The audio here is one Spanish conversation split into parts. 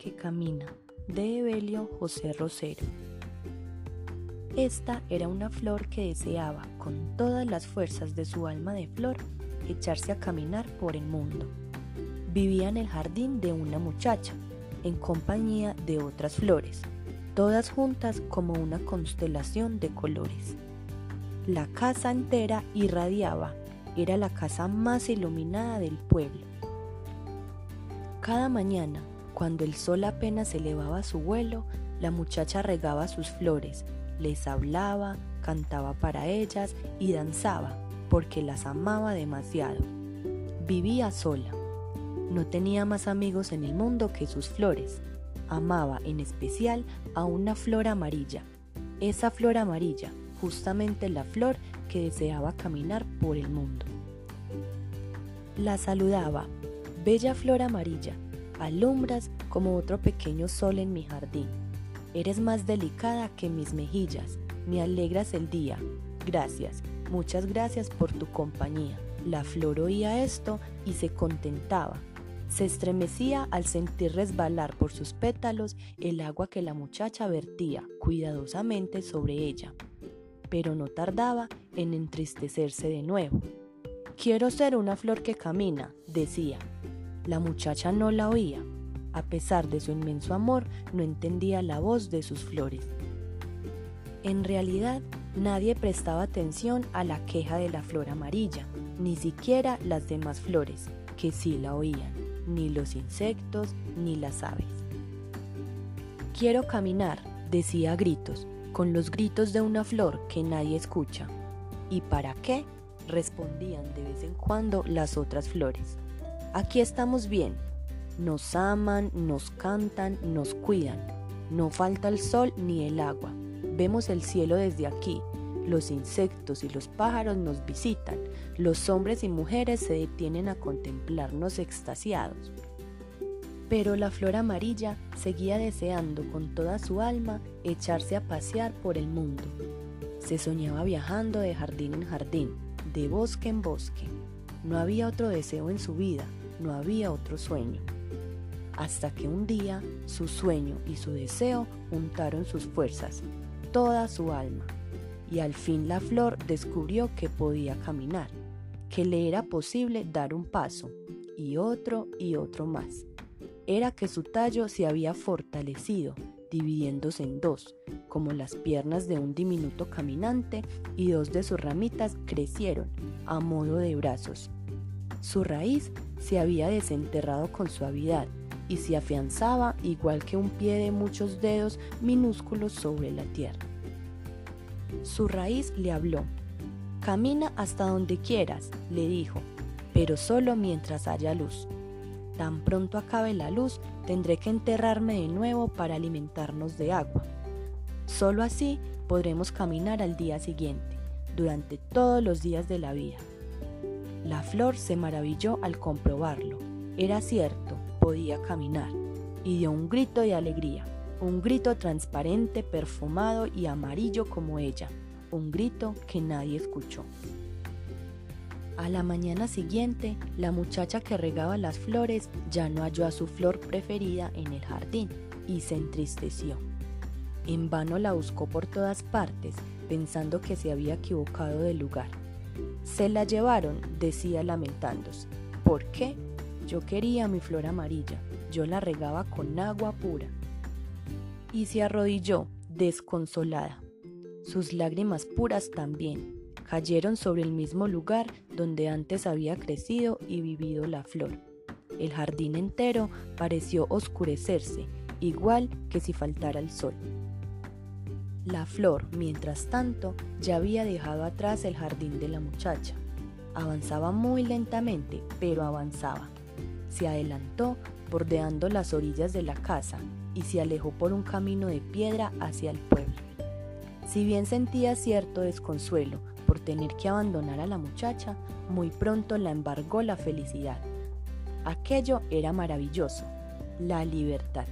que camina de Evelio José Rosero. Esta era una flor que deseaba con todas las fuerzas de su alma de flor echarse a caminar por el mundo. Vivía en el jardín de una muchacha, en compañía de otras flores, todas juntas como una constelación de colores. La casa entera irradiaba, era la casa más iluminada del pueblo. Cada mañana, cuando el sol apenas elevaba su vuelo, la muchacha regaba sus flores, les hablaba, cantaba para ellas y danzaba, porque las amaba demasiado. Vivía sola. No tenía más amigos en el mundo que sus flores. Amaba en especial a una flor amarilla. Esa flor amarilla, justamente la flor que deseaba caminar por el mundo. La saludaba, bella flor amarilla, alumbras como otro pequeño sol en mi jardín. Eres más delicada que mis mejillas, me alegras el día. Gracias, muchas gracias por tu compañía. La flor oía esto y se contentaba. Se estremecía al sentir resbalar por sus pétalos el agua que la muchacha vertía cuidadosamente sobre ella pero no tardaba en entristecerse de nuevo. Quiero ser una flor que camina, decía. La muchacha no la oía. A pesar de su inmenso amor, no entendía la voz de sus flores. En realidad, nadie prestaba atención a la queja de la flor amarilla, ni siquiera las demás flores, que sí la oían, ni los insectos, ni las aves. Quiero caminar, decía a gritos, con los gritos de una flor que nadie escucha. ¿Y para qué? respondían de vez en cuando las otras flores. Aquí estamos bien. Nos aman, nos cantan, nos cuidan. No falta el sol ni el agua. Vemos el cielo desde aquí. Los insectos y los pájaros nos visitan. Los hombres y mujeres se detienen a contemplarnos extasiados. Pero la flor amarilla seguía deseando con toda su alma echarse a pasear por el mundo. Se soñaba viajando de jardín en jardín, de bosque en bosque. No había otro deseo en su vida, no había otro sueño. Hasta que un día su sueño y su deseo juntaron sus fuerzas, toda su alma, y al fin la flor descubrió que podía caminar, que le era posible dar un paso, y otro y otro más era que su tallo se había fortalecido, dividiéndose en dos, como las piernas de un diminuto caminante, y dos de sus ramitas crecieron, a modo de brazos. Su raíz se había desenterrado con suavidad y se afianzaba igual que un pie de muchos dedos minúsculos sobre la tierra. Su raíz le habló. Camina hasta donde quieras, le dijo, pero solo mientras haya luz. Tan pronto acabe la luz, tendré que enterrarme de nuevo para alimentarnos de agua. Solo así podremos caminar al día siguiente, durante todos los días de la vida. La flor se maravilló al comprobarlo. Era cierto, podía caminar, y dio un grito de alegría, un grito transparente, perfumado y amarillo como ella, un grito que nadie escuchó. A la mañana siguiente, la muchacha que regaba las flores ya no halló a su flor preferida en el jardín y se entristeció. En vano la buscó por todas partes, pensando que se había equivocado de lugar. Se la llevaron, decía lamentándose. ¿Por qué? Yo quería mi flor amarilla, yo la regaba con agua pura. Y se arrodilló, desconsolada. Sus lágrimas puras también, cayeron sobre el mismo lugar donde antes había crecido y vivido la flor. El jardín entero pareció oscurecerse, igual que si faltara el sol. La flor, mientras tanto, ya había dejado atrás el jardín de la muchacha. Avanzaba muy lentamente, pero avanzaba. Se adelantó bordeando las orillas de la casa y se alejó por un camino de piedra hacia el pueblo. Si bien sentía cierto desconsuelo por tener que abandonar a la muchacha, muy pronto la embargó la felicidad. Aquello era maravilloso, la libertad.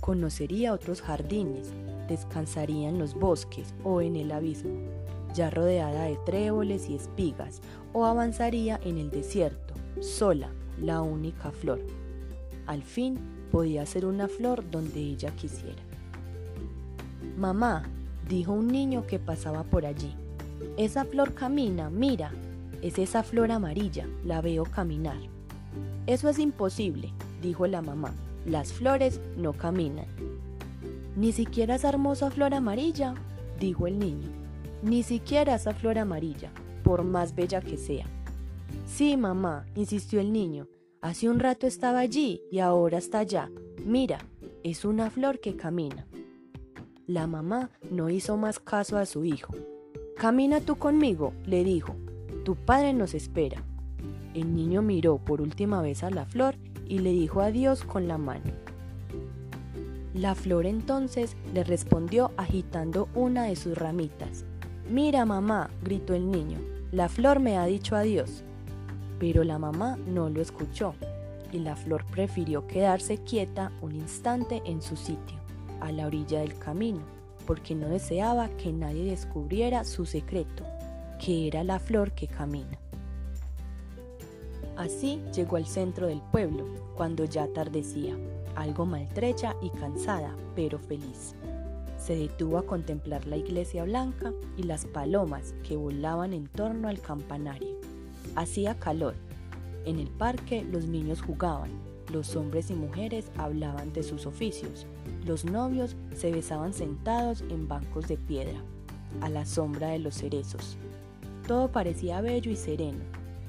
Conocería otros jardines, descansaría en los bosques o en el abismo, ya rodeada de tréboles y espigas, o avanzaría en el desierto, sola, la única flor. Al fin podía ser una flor donde ella quisiera. Mamá, dijo un niño que pasaba por allí, esa flor camina, mira, es esa flor amarilla, la veo caminar. Eso es imposible, dijo la mamá, las flores no caminan. Ni siquiera esa hermosa flor amarilla, dijo el niño, ni siquiera esa flor amarilla, por más bella que sea. Sí, mamá, insistió el niño, hace un rato estaba allí y ahora está allá. Mira, es una flor que camina. La mamá no hizo más caso a su hijo. Camina tú conmigo, le dijo. Tu padre nos espera. El niño miró por última vez a la flor y le dijo adiós con la mano. La flor entonces le respondió agitando una de sus ramitas. Mira, mamá, gritó el niño, la flor me ha dicho adiós. Pero la mamá no lo escuchó y la flor prefirió quedarse quieta un instante en su sitio, a la orilla del camino, porque no deseaba que nadie descubriera su secreto, que era la flor que camina. Así llegó al centro del pueblo, cuando ya atardecía, algo maltrecha y cansada, pero feliz. Se detuvo a contemplar la iglesia blanca y las palomas que volaban en torno al campanario. Hacía calor. En el parque los niños jugaban, los hombres y mujeres hablaban de sus oficios, los novios se besaban sentados en bancos de piedra, a la sombra de los cerezos. Todo parecía bello y sereno,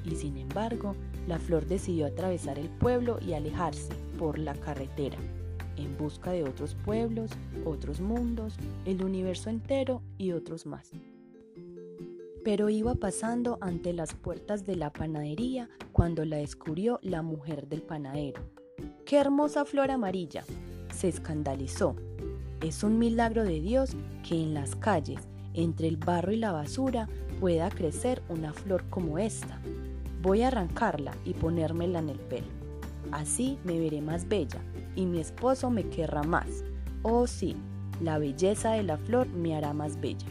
y sin embargo la flor decidió atravesar el pueblo y alejarse por la carretera, en busca de otros pueblos, otros mundos, el universo entero y otros más. Pero iba pasando ante las puertas de la panadería cuando la descubrió la mujer del panadero. ¡Qué hermosa flor amarilla! Se escandalizó. Es un milagro de Dios que en las calles, entre el barro y la basura, pueda crecer una flor como esta. Voy a arrancarla y ponérmela en el pelo. Así me veré más bella y mi esposo me querrá más. Oh sí, la belleza de la flor me hará más bella.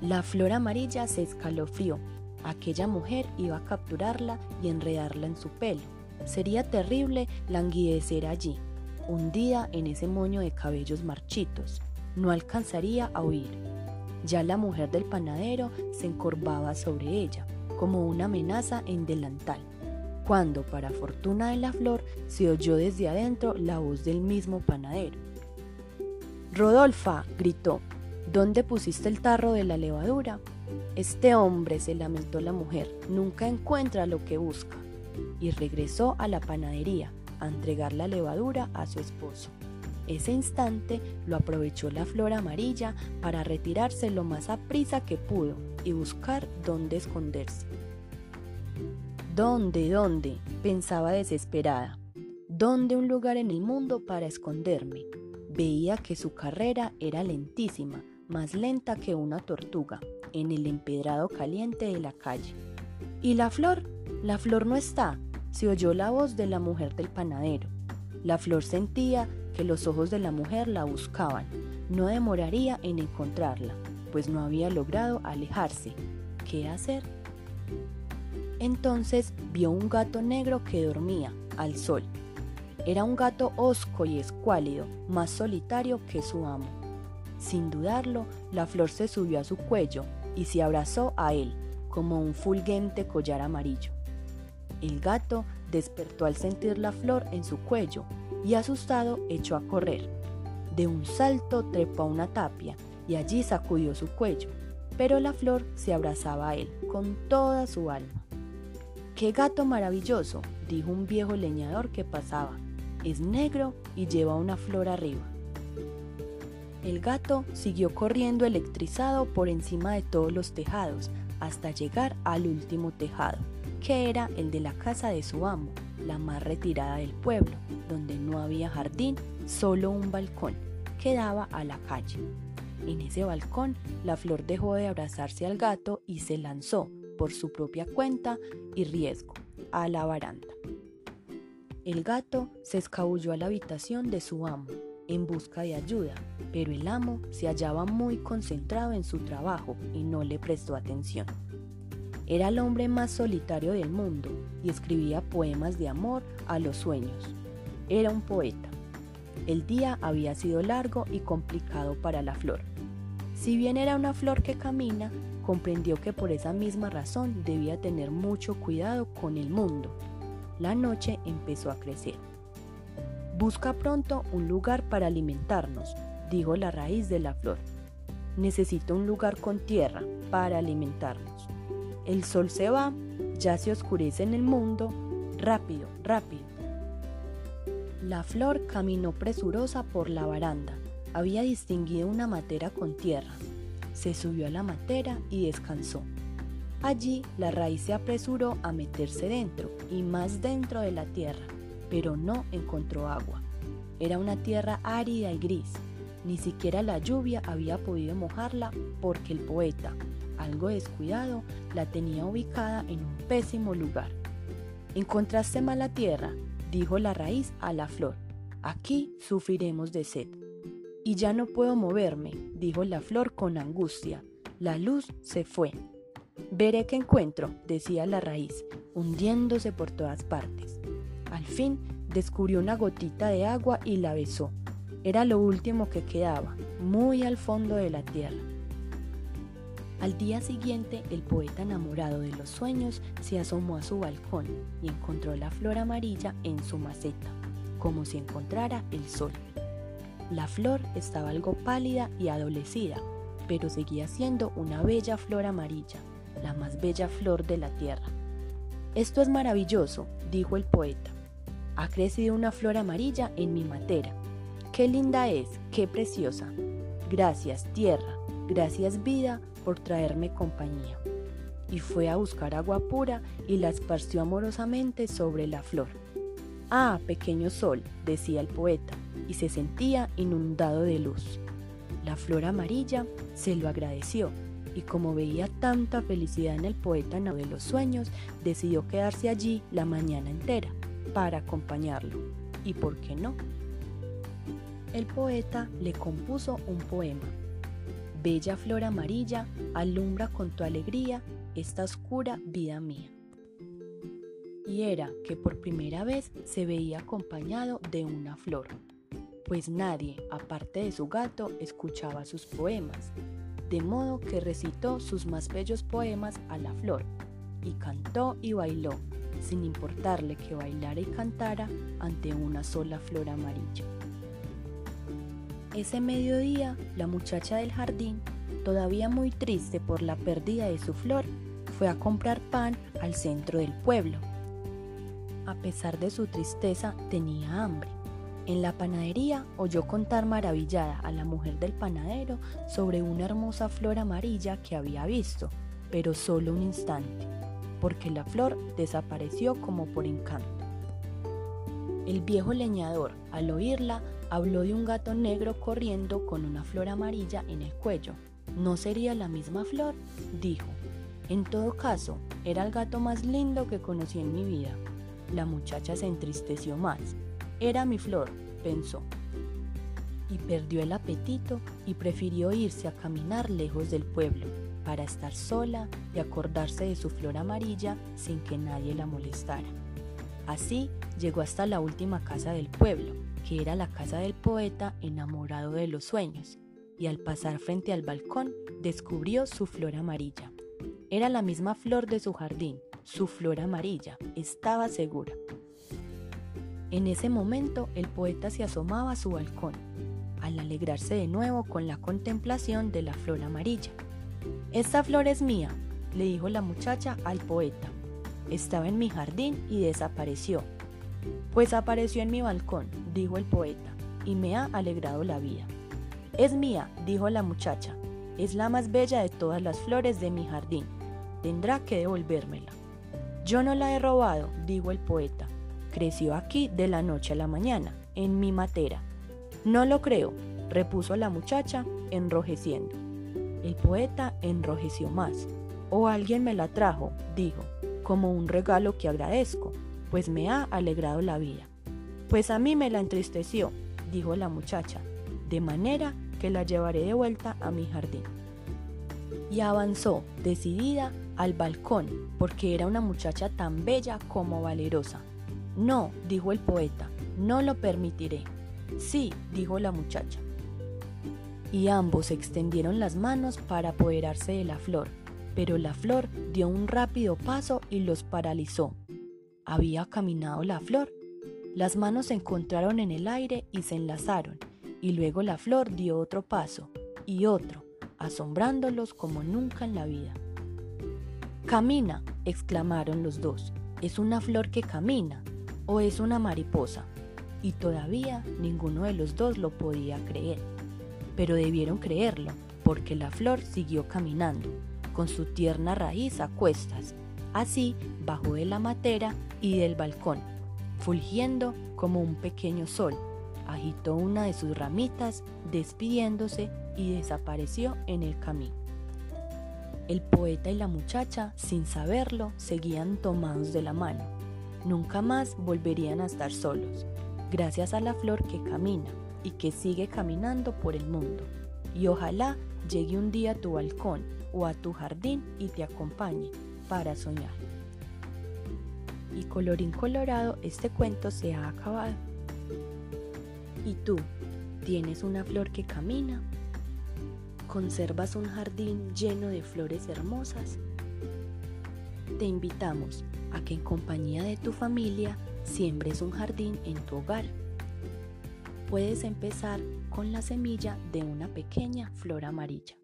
La flor amarilla se escalofrió. Aquella mujer iba a capturarla y enredarla en su pelo. Sería terrible languidecer allí, hundida en ese moño de cabellos marchitos. No alcanzaría a huir. Ya la mujer del panadero se encorvaba sobre ella como una amenaza en delantal, cuando, para fortuna de la flor, se oyó desde adentro la voz del mismo panadero. Rodolfa, gritó, ¿dónde pusiste el tarro de la levadura? Este hombre, se lamentó la mujer, nunca encuentra lo que busca, y regresó a la panadería a entregar la levadura a su esposo. Ese instante lo aprovechó la flor amarilla para retirarse lo más a prisa que pudo y buscar dónde esconderse. ¿Dónde, dónde? pensaba desesperada. ¿Dónde un lugar en el mundo para esconderme? Veía que su carrera era lentísima, más lenta que una tortuga, en el empedrado caliente de la calle. ¿Y la flor? La flor no está, se oyó la voz de la mujer del panadero. La flor sentía que los ojos de la mujer la buscaban. No demoraría en encontrarla, pues no había logrado alejarse. ¿Qué hacer? Entonces vio un gato negro que dormía al sol. Era un gato hosco y escuálido, más solitario que su amo. Sin dudarlo, la flor se subió a su cuello y se abrazó a él, como un fulgente collar amarillo. El gato despertó al sentir la flor en su cuello y asustado echó a correr. De un salto trepó a una tapia y allí sacudió su cuello, pero la flor se abrazaba a él con toda su alma. ¡Qué gato maravilloso! dijo un viejo leñador que pasaba. Es negro y lleva una flor arriba. El gato siguió corriendo electrizado por encima de todos los tejados hasta llegar al último tejado, que era el de la casa de su amo, la más retirada del pueblo, donde no había jardín, solo un balcón que daba a la calle. En ese balcón, la flor dejó de abrazarse al gato y se lanzó, por su propia cuenta y riesgo, a la baranda. El gato se escabulló a la habitación de su amo en busca de ayuda, pero el amo se hallaba muy concentrado en su trabajo y no le prestó atención. Era el hombre más solitario del mundo y escribía poemas de amor a los sueños. era un poeta. El día había sido largo y complicado para la flor. Si bien era una flor que camina, comprendió que por esa misma razón debía tener mucho cuidado con el mundo. La noche empezó a crecer. Busca pronto un lugar para alimentarnos, dijo la raíz de la flor. Necesito un lugar con tierra para alimentarnos. El sol se va, ya se oscurece en el mundo, rápido, rápido. La flor caminó presurosa por la baranda. Había distinguido una matera con tierra. Se subió a la matera y descansó. Allí la raíz se apresuró a meterse dentro y más dentro de la tierra, pero no encontró agua. Era una tierra árida y gris. Ni siquiera la lluvia había podido mojarla porque el poeta, algo descuidado, la tenía ubicada en un pésimo lugar. Encontraste mala tierra, dijo la raíz a la flor. Aquí sufriremos de sed. Y ya no puedo moverme, dijo la flor con angustia. La luz se fue. Veré qué encuentro, decía la raíz, hundiéndose por todas partes. Al fin descubrió una gotita de agua y la besó. Era lo último que quedaba, muy al fondo de la tierra. Al día siguiente, el poeta enamorado de los sueños se asomó a su balcón y encontró la flor amarilla en su maceta, como si encontrara el sol. La flor estaba algo pálida y adolecida, pero seguía siendo una bella flor amarilla, la más bella flor de la tierra. Esto es maravilloso, dijo el poeta. Ha crecido una flor amarilla en mi matera. Qué linda es, qué preciosa. Gracias, tierra, gracias, vida, por traerme compañía. Y fue a buscar agua pura y la esparció amorosamente sobre la flor. Ah, pequeño sol, decía el poeta, y se sentía inundado de luz. La flor amarilla se lo agradeció y como veía tanta felicidad en el poeta de los sueños, decidió quedarse allí la mañana entera para acompañarlo. ¿Y por qué no? El poeta le compuso un poema Bella flor amarilla, alumbra con tu alegría esta oscura vida mía. Y era que por primera vez se veía acompañado de una flor, pues nadie, aparte de su gato, escuchaba sus poemas, de modo que recitó sus más bellos poemas a la flor, y cantó y bailó, sin importarle que bailara y cantara ante una sola flor amarilla. Ese mediodía, la muchacha del jardín, todavía muy triste por la pérdida de su flor, fue a comprar pan al centro del pueblo. A pesar de su tristeza, tenía hambre. En la panadería oyó contar maravillada a la mujer del panadero sobre una hermosa flor amarilla que había visto, pero solo un instante, porque la flor desapareció como por encanto. El viejo leñador, al oírla, habló de un gato negro corriendo con una flor amarilla en el cuello. ¿No sería la misma flor? dijo. En todo caso, era el gato más lindo que conocí en mi vida. La muchacha se entristeció más. Era mi flor, pensó. Y perdió el apetito y prefirió irse a caminar lejos del pueblo para estar sola y acordarse de su flor amarilla sin que nadie la molestara. Así llegó hasta la última casa del pueblo que era la casa del poeta enamorado de los sueños, y al pasar frente al balcón descubrió su flor amarilla. Era la misma flor de su jardín, su flor amarilla, estaba segura. En ese momento el poeta se asomaba a su balcón, al alegrarse de nuevo con la contemplación de la flor amarilla. Esta flor es mía, le dijo la muchacha al poeta. Estaba en mi jardín y desapareció, pues apareció en mi balcón, dijo el poeta, y me ha alegrado la vida. Es mía, dijo la muchacha, es la más bella de todas las flores de mi jardín. Tendrá que devolvérmela. Yo no la he robado, dijo el poeta. Creció aquí de la noche a la mañana, en mi matera. No lo creo, repuso la muchacha, enrojeciendo. El poeta enrojeció más. O alguien me la trajo, dijo, como un regalo que agradezco pues me ha alegrado la vida. Pues a mí me la entristeció, dijo la muchacha, de manera que la llevaré de vuelta a mi jardín. Y avanzó, decidida, al balcón, porque era una muchacha tan bella como valerosa. No, dijo el poeta, no lo permitiré. Sí, dijo la muchacha. Y ambos extendieron las manos para apoderarse de la flor, pero la flor dio un rápido paso y los paralizó. ¿Había caminado la flor? Las manos se encontraron en el aire y se enlazaron, y luego la flor dio otro paso y otro, asombrándolos como nunca en la vida. Camina, exclamaron los dos. ¿Es una flor que camina o es una mariposa? Y todavía ninguno de los dos lo podía creer. Pero debieron creerlo, porque la flor siguió caminando, con su tierna raíz a cuestas. Así bajó de la matera y del balcón, fulgiendo como un pequeño sol. Agitó una de sus ramitas, despidiéndose y desapareció en el camino. El poeta y la muchacha, sin saberlo, seguían tomados de la mano. Nunca más volverían a estar solos, gracias a la flor que camina y que sigue caminando por el mundo. Y ojalá llegue un día a tu balcón o a tu jardín y te acompañe para soñar. Y colorín colorado, este cuento se ha acabado. ¿Y tú? ¿Tienes una flor que camina? ¿Conservas un jardín lleno de flores hermosas? Te invitamos a que en compañía de tu familia siembres un jardín en tu hogar. Puedes empezar con la semilla de una pequeña flor amarilla.